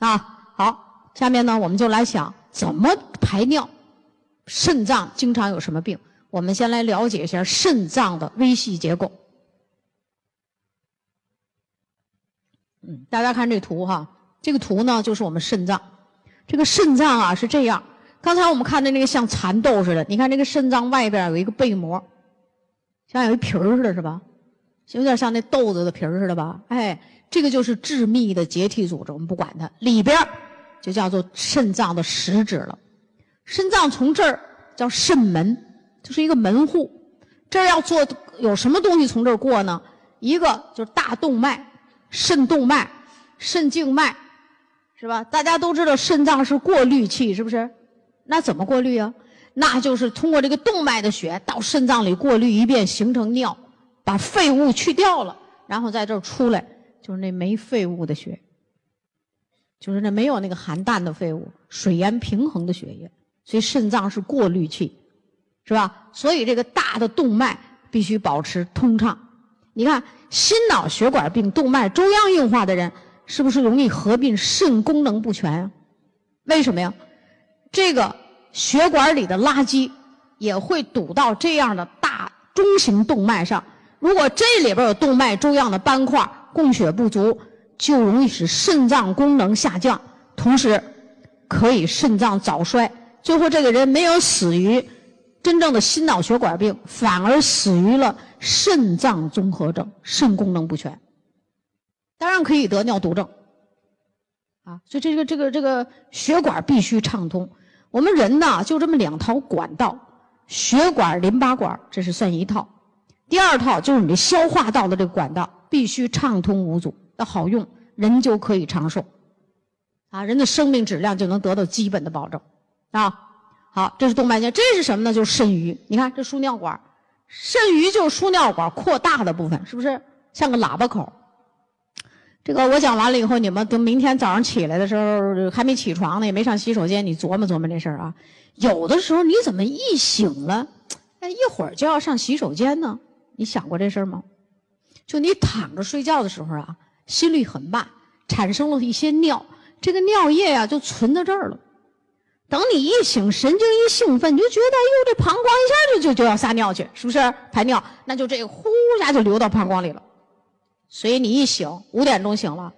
啊，好，下面呢我们就来想怎么排尿。肾脏经常有什么病？我们先来了解一下肾脏的微细结构。嗯，大家看这图哈，这个图呢就是我们肾脏。这个肾脏啊是这样，刚才我们看的那个像蚕豆似的，你看这个肾脏外边有一个被膜，像有一皮儿似的，是吧？有点像那豆子的皮儿似的吧？哎，这个就是致密的结缔组织，我们不管它，里边就叫做肾脏的实质了。肾脏从这儿叫肾门，就是一个门户。这儿要做有什么东西从这儿过呢？一个就是大动脉，肾动脉、肾静脉。是吧？大家都知道肾脏是过滤器，是不是？那怎么过滤啊？那就是通过这个动脉的血到肾脏里过滤一遍，形成尿，把废物去掉了，然后在这儿出来，就是那没废物的血，就是那没有那个含氮的废物，水盐平衡的血液。所以肾脏是过滤器，是吧？所以这个大的动脉必须保持通畅。你看，心脑血管病、动脉粥样硬化的人。是不是容易合并肾功能不全啊？为什么呀？这个血管里的垃圾也会堵到这样的大中型动脉上。如果这里边有动脉粥样的斑块，供血不足，就容易使肾脏功能下降，同时可以肾脏早衰。最后这个人没有死于真正的心脑血管病，反而死于了肾脏综合症，肾功能不全。当然可以得尿毒症，啊，所以这个这个这个血管必须畅通。我们人呢就这么两套管道，血管、淋巴管，这是算一套。第二套就是你的消化道的这个管道，必须畅通无阻，要好用，人就可以长寿，啊，人的生命质量就能得到基本的保证，啊，好，这是动脉线，这是什么呢？就是肾盂。你看这输尿管，肾盂就是输尿管扩大的部分，是不是像个喇叭口？这个我讲完了以后，你们等明天早上起来的时候还没起床呢，也没上洗手间，你琢磨琢磨这事儿啊。有的时候你怎么一醒了，哎，一会儿就要上洗手间呢？你想过这事儿吗？就你躺着睡觉的时候啊，心率很慢，产生了一些尿，这个尿液呀就存在这儿了。等你一醒，神经一兴奋，你就觉得哎呦，这膀胱一下就就就要撒尿去，是不是排尿？那就这个呼一下就流到膀胱里了。所以你一醒，五点钟醒了，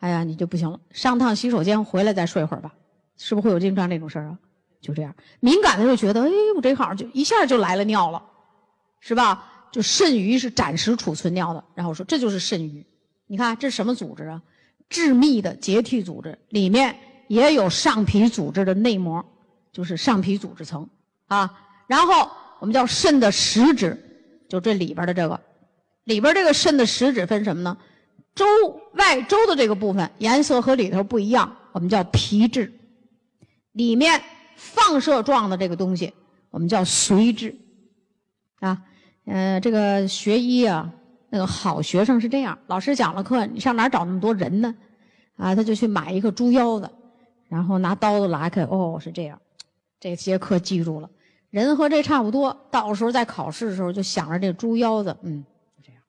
哎呀，你就不行了，上趟洗手间回来再睡会儿吧，是不是会有经常这种事儿啊？就这样，敏感的时候觉得，哎，我这好像就一下就来了尿了，是吧？就肾盂是暂时储存尿的，然后说这就是肾盂。你看这是什么组织啊？致密的结缔组织，里面也有上皮组织的内膜，就是上皮组织层啊。然后我们叫肾的实质，就这里边的这个。里边这个肾的实质分什么呢？周外周的这个部分颜色和里头不一样，我们叫皮质。里面放射状的这个东西，我们叫髓质。啊，嗯，这个学医啊，那个好学生是这样，老师讲了课，你上哪找那么多人呢？啊，他就去买一个猪腰子，然后拿刀子拉开，哦，是这样，这节课记住了。人和这差不多，到时候在考试的时候就想着这猪腰子，嗯。就这样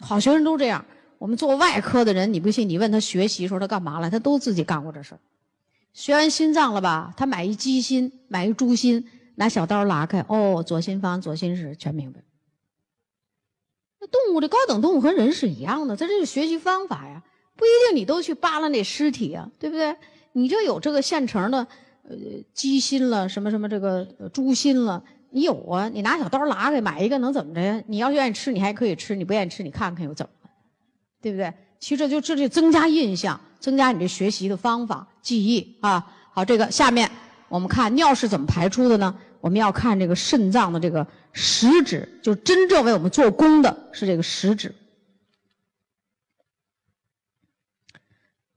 好学生都这样。我们做外科的人，你不信？你问他学习时候他干嘛了？他都自己干过这事儿。学完心脏了吧？他买一鸡心，买一猪心，拿小刀拉开，哦，左心房、左心室，全明白。那动物这高等动物和人是一样的，它这是学习方法呀，不一定你都去扒拉那尸体呀，对不对？你就有这个现成的，呃，鸡心了，什么什么这个猪心了。你有啊？你拿小刀拉开，买一个能怎么着呀？你要愿意吃，你还可以吃；你不愿意吃，你看看又怎么了？对不对？其实就这就增加印象，增加你这学习的方法、记忆啊。好，这个下面我们看尿是怎么排出的呢？我们要看这个肾脏的这个实质，就真正为我们做功的是这个实质。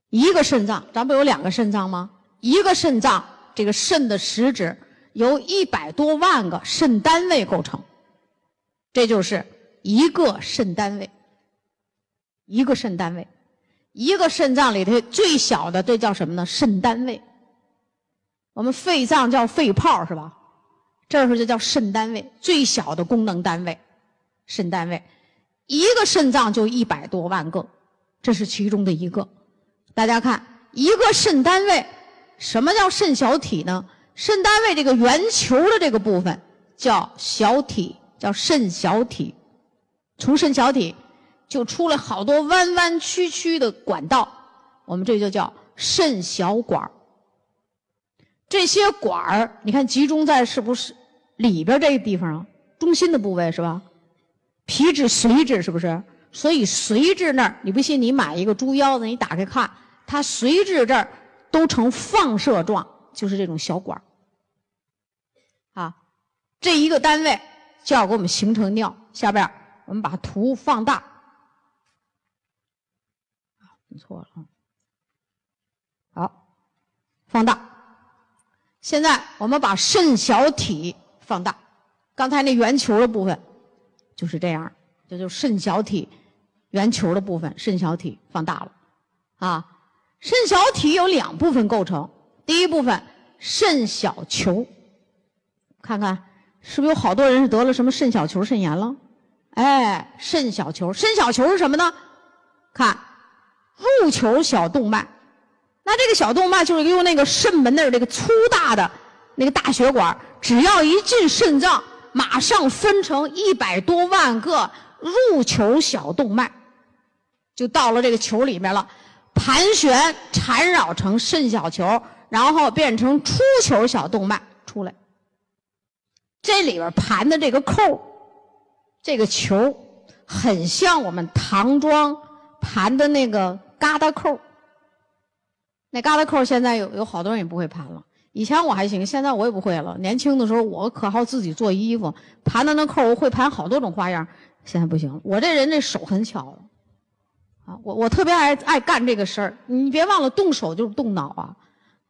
一个肾脏，咱不有两个肾脏吗？一个肾脏，这个肾的实质。由一百多万个肾单位构成，这就是一个肾单位。一个肾单位，一个肾脏里头最小的，这叫什么呢？肾单位。我们肺脏叫肺泡是吧？这时候就叫肾单位，最小的功能单位，肾单位。一个肾脏就一百多万个，这是其中的一个。大家看，一个肾单位，什么叫肾小体呢？肾单位这个圆球的这个部分叫小体，叫肾小体。从肾小体就出了好多弯弯曲曲的管道，我们这就叫肾小管这些管儿，你看集中在是不是里边这个地方啊？中心的部位是吧？皮质髓质是不是？所以髓质那儿，你不信你买一个猪腰子，你打开看，它髓质这儿都呈放射状，就是这种小管。啊，这一个单位就要给我们形成尿。下边我们把图放大。错了啊好，放大。现在我们把肾小体放大，刚才那圆球的部分就是这样，这就是肾小体圆球的部分，肾小体放大了。啊，肾小体有两部分构成，第一部分肾小球，看看是不是有好多人是得了什么肾小球肾炎了？哎，肾小球，肾小球是什么呢？看，入球小动脉。那这个小动脉就是用那个肾门那儿这个粗大的那个大血管，只要一进肾脏，马上分成一百多万个入球小动脉，就到了这个球里面了，盘旋缠绕成肾小球，然后变成出球小动脉出来。这里边盘的这个扣，这个球很像我们唐装盘的那个疙瘩扣。那疙瘩扣现在有有好多人也不会盘了。以前我还行，现在我也不会了。年轻的时候我可好自己做衣服，盘的那扣我会盘好多种花样。现在不行了，我这人这手很巧啊，我我特别爱爱干这个事儿。你别忘了，动手就是动脑啊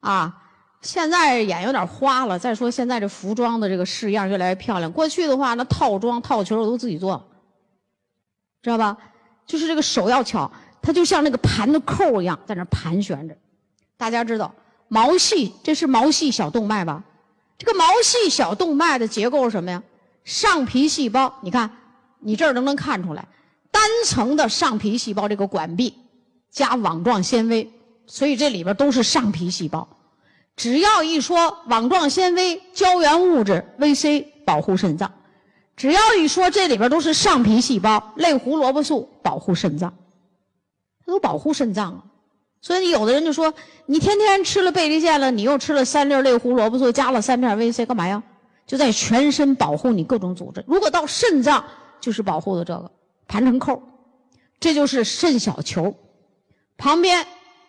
啊！现在眼有点花了。再说现在这服装的这个式样越来越漂亮。过去的话，那套装套裙我都自己做，知道吧？就是这个手要巧，它就像那个盘的扣一样，在那盘旋着。大家知道毛细，这是毛细小动脉吧？这个毛细小动脉的结构是什么呀？上皮细胞，你看，你这儿能不能看出来，单层的上皮细胞这个管壁加网状纤维，所以这里边都是上皮细胞。只要一说网状纤维、胶原物质、VC 保护肾脏，只要一说这里边都是上皮细胞，类胡萝卜素保护肾脏，它都保护肾脏啊。所以有的人就说，你天天吃了贝利健了，你又吃了三粒类胡萝卜素，加了三片 VC，干嘛呀？就在全身保护你各种组织。如果到肾脏，就是保护的这个盘成扣，这就是肾小球。旁边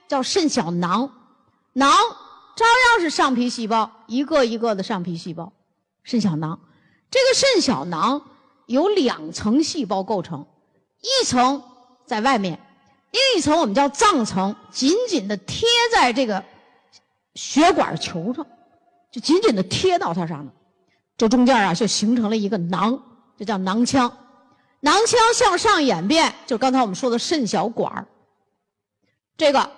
叫肾小囊，囊照样是上皮细胞，一个一个的上皮细胞，肾小囊。这个肾小囊由两层细胞构成，一层在外面。另一层我们叫脏层，紧紧的贴在这个血管球上，就紧紧的贴到它上面。这中间啊，就形成了一个囊，这叫囊腔。囊腔向上演变，就刚才我们说的肾小管这个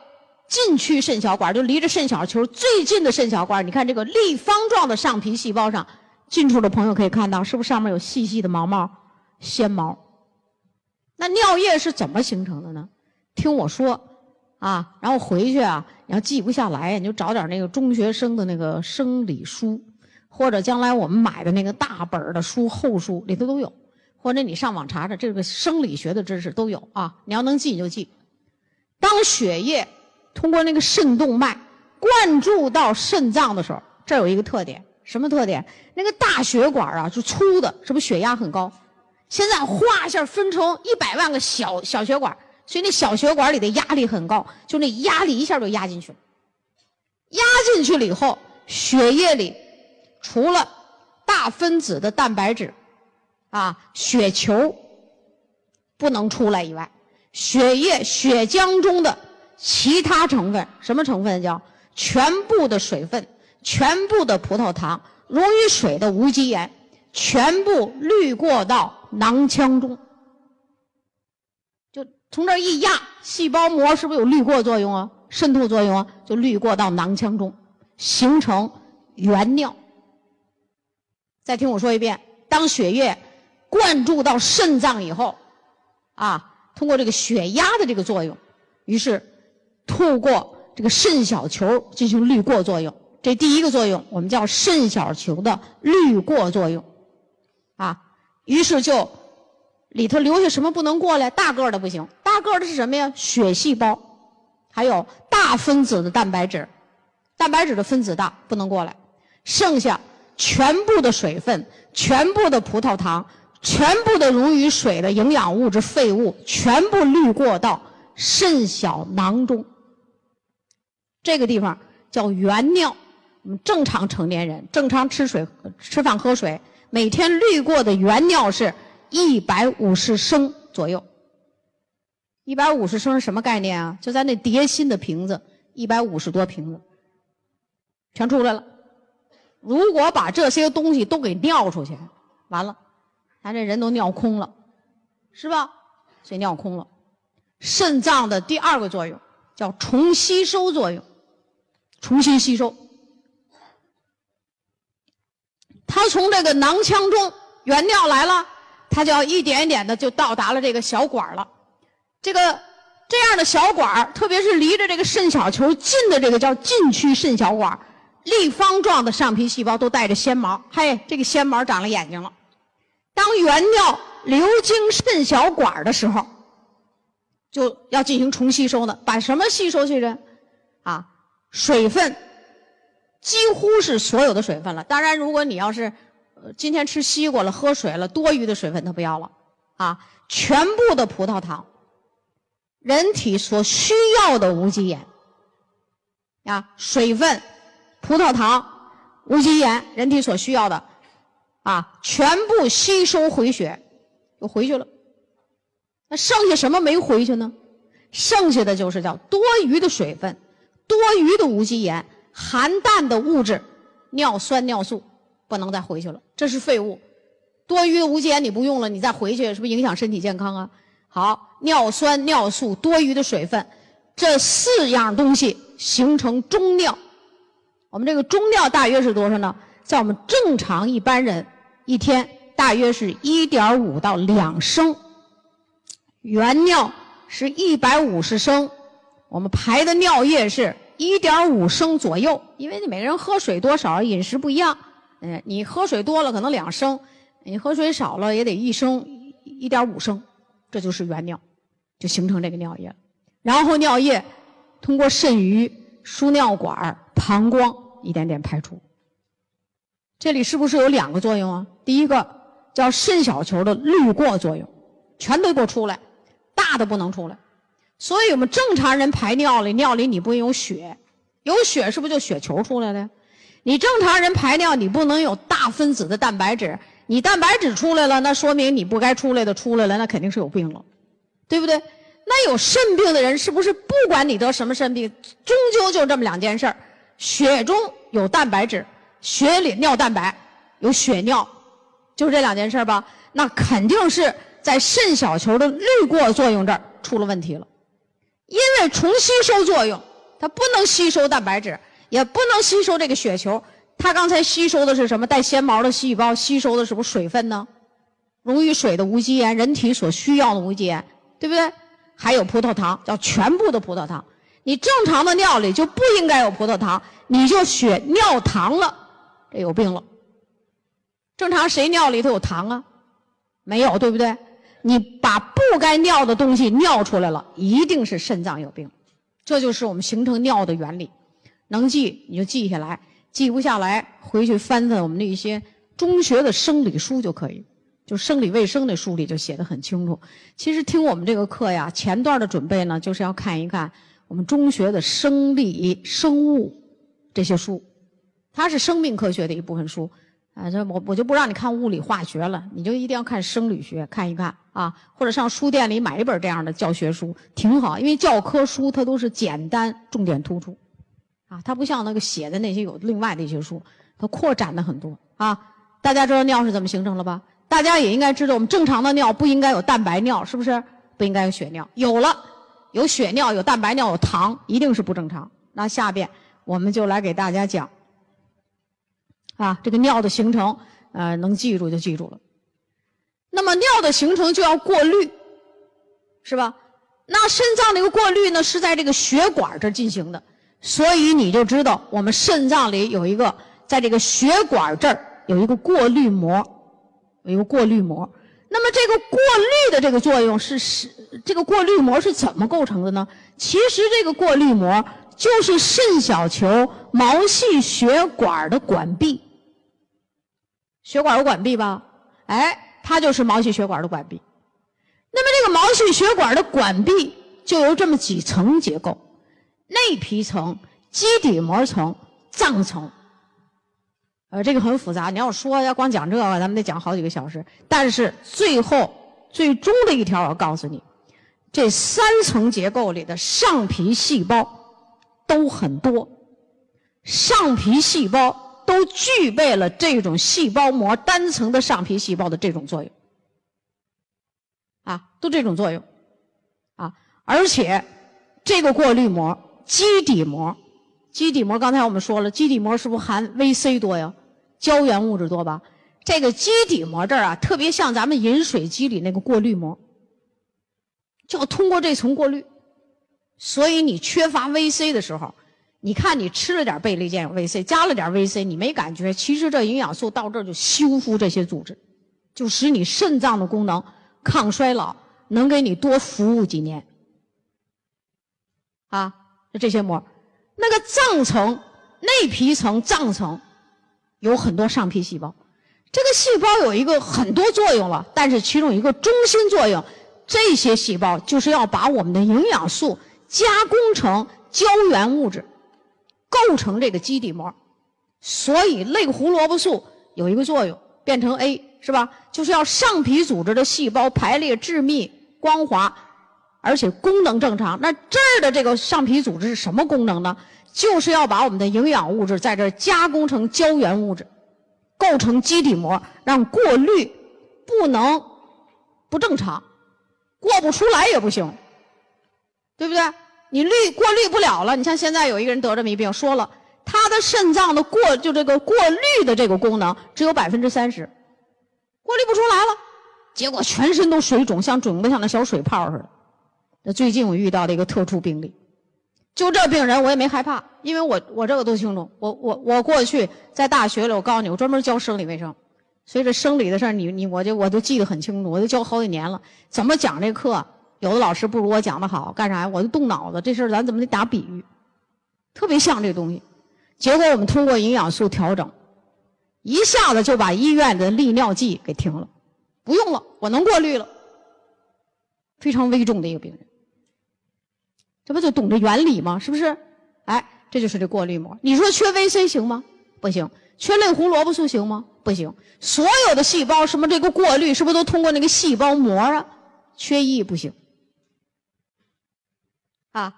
近区肾小管就离着肾小球最近的肾小管你看这个立方状的上皮细胞上，近处的朋友可以看到，是不是上面有细细的毛毛、纤毛？那尿液是怎么形成的呢？听我说，啊，然后回去啊，你要记不下来，你就找点那个中学生的那个生理书，或者将来我们买的那个大本的书、厚书里头都有，或者你上网查查，这个生理学的知识都有啊。你要能记你就记。当血液通过那个肾动脉灌注到肾脏的时候，这有一个特点，什么特点？那个大血管啊是粗的，是不是血压很高？现在哗一下分成一百万个小小血管。所以那小血管里的压力很高，就那压力一下就压进去了。压进去了以后，血液里除了大分子的蛋白质，啊，血球不能出来以外，血液血浆中的其他成分，什么成分叫全部的水分、全部的葡萄糖、溶于水的无机盐，全部滤过到囊腔中。从这一压，细胞膜是不是有滤过作用啊？渗透作用啊，就滤过到囊腔中，形成原尿。再听我说一遍，当血液灌注到肾脏以后，啊，通过这个血压的这个作用，于是透过这个肾小球进行滤过作用。这第一个作用，我们叫肾小球的滤过作用，啊，于是就里头留下什么不能过来？大个的不行，大个的是什么呀？血细胞，还有大分子的蛋白质，蛋白质的分子大不能过来，剩下全部的水分、全部的葡萄糖、全部的溶于水的营养物质废物，全部滤过到肾小囊中，这个地方叫原尿。我们正常成年人正常吃水、吃饭、喝水，每天滤过的原尿是一百五十升左右。一百五十升是什么概念啊？就咱那叠新的瓶子，一百五十多瓶子，全出来了。如果把这些东西都给尿出去，完了，咱这人都尿空了，是吧？所以尿空了。肾脏的第二个作用叫重吸收作用，重新吸收。它从这个囊腔中原尿来了，它就要一点一点的就到达了这个小管了。这个这样的小管特别是离着这个肾小球近的这个叫近区肾小管立方状的上皮细胞都带着纤毛。嘿，这个纤毛长了眼睛了。当原尿流经肾小管的时候，就要进行重吸收的，把什么吸收去呢？啊，水分。几乎是所有的水分了。当然，如果你要是呃今天吃西瓜了、喝水了，多余的水分它不要了啊。全部的葡萄糖，人体所需要的无机盐啊，水分、葡萄糖、无机盐，人体所需要的啊，全部吸收回血，又回去了。那剩下什么没回去呢？剩下的就是叫多余的水分、多余的无机盐。含氮的物质，尿酸、尿素不能再回去了，这是废物。多余的无机盐你不用了，你再回去是不是影响身体健康啊？好，尿酸、尿素、多余的水分，这四样东西形成中尿。我们这个中尿大约是多少呢？在我们正常一般人一天大约是一点五到两升。原尿是一百五十升，我们排的尿液是。一点五升左右，因为你每个人喝水多少、饮食不一样，嗯，你喝水多了可能两升，你喝水少了也得一升、一点五升，这就是原尿，就形成这个尿液了。然后尿液通过肾盂、输尿管、膀胱一点点排出。这里是不是有两个作用啊？第一个叫肾小球的滤过作用，全都给我出来，大的不能出来。所以我们正常人排尿里，尿里你不能有血，有血是不是就血球出来了？你正常人排尿，你不能有大分子的蛋白质，你蛋白质出来了，那说明你不该出来的出来了，那肯定是有病了，对不对？那有肾病的人是不是不管你得什么肾病，终究就这么两件事：血中有蛋白质，血里尿蛋白，有血尿，就这两件事吧？那肯定是在肾小球的滤过作用这儿出了问题了。因为重吸收作用，它不能吸收蛋白质，也不能吸收这个血球。它刚才吸收的是什么？带纤毛的细胞吸收的是不是水分呢？溶于水的无机盐，人体所需要的无机盐，对不对？还有葡萄糖，叫全部的葡萄糖。你正常的尿里就不应该有葡萄糖，你就血尿糖了，这有病了。正常谁尿里头有糖啊？没有，对不对？你把不该尿的东西尿出来了，一定是肾脏有病，这就是我们形成尿的原理。能记你就记下来，记不下来回去翻翻我们那些中学的生理书就可以，就生理卫生那书里就写的很清楚。其实听我们这个课呀，前段的准备呢，就是要看一看我们中学的生理、生物这些书，它是生命科学的一部分书。啊，这我我就不让你看物理化学了，你就一定要看生理学，看一看啊，或者上书店里买一本这样的教学书，挺好。因为教科书它都是简单，重点突出，啊，它不像那个写的那些有另外的一些书，它扩展的很多啊。大家知道尿是怎么形成了吧？大家也应该知道，我们正常的尿不应该有蛋白尿，是不是？不应该有血尿，有了有血尿、有蛋白尿、有糖，一定是不正常。那下边我们就来给大家讲。啊，这个尿的形成，呃，能记住就记住了。那么尿的形成就要过滤，是吧？那肾脏这个过滤呢，是在这个血管这进行的。所以你就知道我们肾脏里有一个，在这个血管这儿有一个过滤膜，有一个过滤膜。那么这个过滤的这个作用是是这个过滤膜是怎么构成的呢？其实这个过滤膜就是肾小球毛细血管的管壁。血管有管壁吧？哎，它就是毛细血管的管壁。那么这个毛细血管的管壁就由这么几层结构：内皮层、基底膜层、脏层。呃，这个很复杂，你要说要光讲这个，咱们得讲好几个小时。但是最后最终的一条，我告诉你，这三层结构里的上皮细胞都很多，上皮细胞都具备了这种细胞膜单层的上皮细胞的这种作用，啊，都这种作用，啊，而且这个过滤膜基底膜，基底膜刚才我们说了，基底膜是不是含 VC 多呀？胶原物质多吧？这个基底膜这儿啊，特别像咱们饮水机里那个过滤膜，就要通过这层过滤。所以你缺乏 VC 的时候，你看你吃了点倍立健有 VC，加了点 VC，你没感觉，其实这营养素到这儿就修复这些组织，就使你肾脏的功能抗衰老，能给你多服务几年。啊，就这些膜，那个脏层、内皮层、脏层。有很多上皮细胞，这个细胞有一个很多作用了，但是其中一个中心作用，这些细胞就是要把我们的营养素加工成胶原物质，构成这个基底膜。所以类胡萝卜素有一个作用，变成 A 是吧？就是要上皮组织的细胞排列致密、光滑，而且功能正常。那这儿的这个上皮组织是什么功能呢？就是要把我们的营养物质在这儿加工成胶原物质，构成基底膜，让过滤不能不正常，过不出来也不行，对不对？你滤过滤不了了。你像现在有一个人得这么一病，说了他的肾脏的过就这个过滤的这个功能只有百分之三十，过滤不出来了，结果全身都水肿，像肿的像那小水泡似的。那最近我遇到的一个特殊病例。就这病人，我也没害怕，因为我我这个都清楚。我我我过去在大学里，我告诉你，我专门教生理卫生，所以这生理的事儿，你你我就我都记得很清楚，我都教好几年了。怎么讲这课？有的老师不如我讲的好，干啥呀？我就动脑子，这事儿咱怎么得打比喻？特别像这东西。结果我们通过营养素调整，一下子就把医院的利尿剂给停了，不用了，我能过滤了。非常危重的一个病人。这不就懂这原理吗？是不是？哎，这就是这过滤膜。你说缺 VC 行吗？不行。缺类胡萝卜素行吗？不行。所有的细胞什么这个过滤是不是都通过那个细胞膜啊？缺一不行。啊，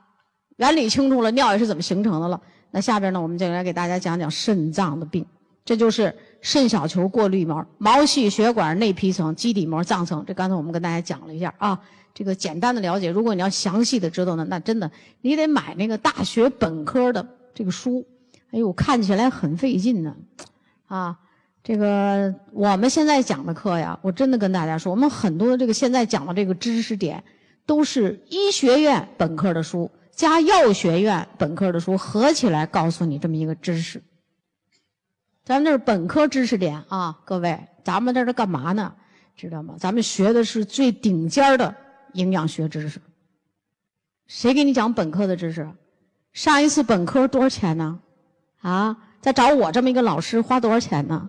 原理清楚了，尿也是怎么形成的了。那下边呢，我们就来给大家讲讲肾脏的病。这就是肾小球过滤膜、毛细血管内皮层、基底膜、脏层。这刚才我们跟大家讲了一下啊。这个简单的了解，如果你要详细的知道呢，那真的你得买那个大学本科的这个书。哎呦，看起来很费劲呢，啊，这个我们现在讲的课呀，我真的跟大家说，我们很多的这个现在讲的这个知识点，都是医学院本科的书加药学院本科的书合起来告诉你这么一个知识。咱们这是本科知识点啊，各位，咱们这是干嘛呢？知道吗？咱们学的是最顶尖的。营养学知识，谁给你讲本科的知识？上一次本科多少钱呢？啊，再找我这么一个老师花多少钱呢？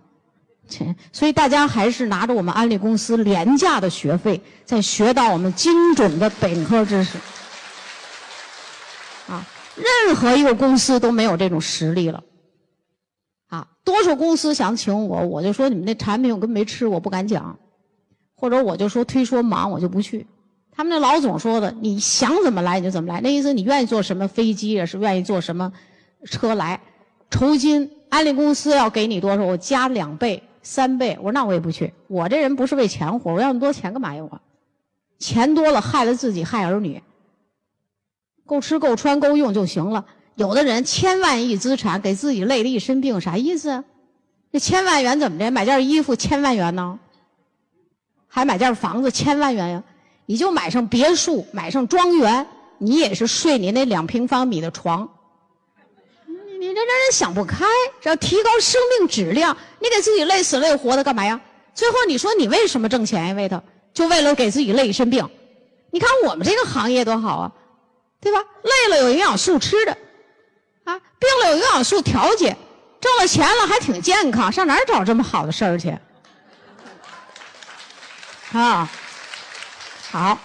钱，所以大家还是拿着我们安利公司廉价的学费，在学到我们精准的本科知识。啊，任何一个公司都没有这种实力了。多数公司想请我，我就说你们那产品我跟没吃，我不敢讲，或者我就说推说忙，我就不去。他们那老总说的，你想怎么来你就怎么来。那意思你愿意坐什么飞机，也是愿意坐什么车来。酬金，安利公司要给你多少，我加两倍、三倍。我说那我也不去。我这人不是为钱活，我要那么多钱干嘛用啊？钱多了害了自己，害儿女。够吃够穿够用就行了。有的人千万亿资产给自己累了一身病，啥意思？这千万元怎么的？买件衣服千万元呢？还买件房子千万元呀？你就买上别墅，买上庄园，你也是睡你那两平方米的床，你你这让人想不开。要提高生命质量，你给自己累死累活的干嘛呀？最后你说你为什么挣钱呀？为他，就为了给自己累一身病。你看我们这个行业多好啊，对吧？累了有营养素吃的，啊，病了有营养素调节，挣了钱了还挺健康，上哪儿找这么好的事儿去？啊，好。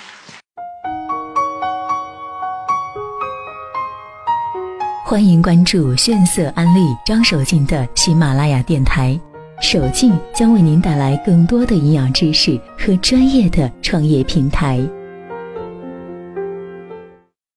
欢迎关注炫色安利张守静的喜马拉雅电台，守静将为您带来更多的营养知识和专业的创业平台。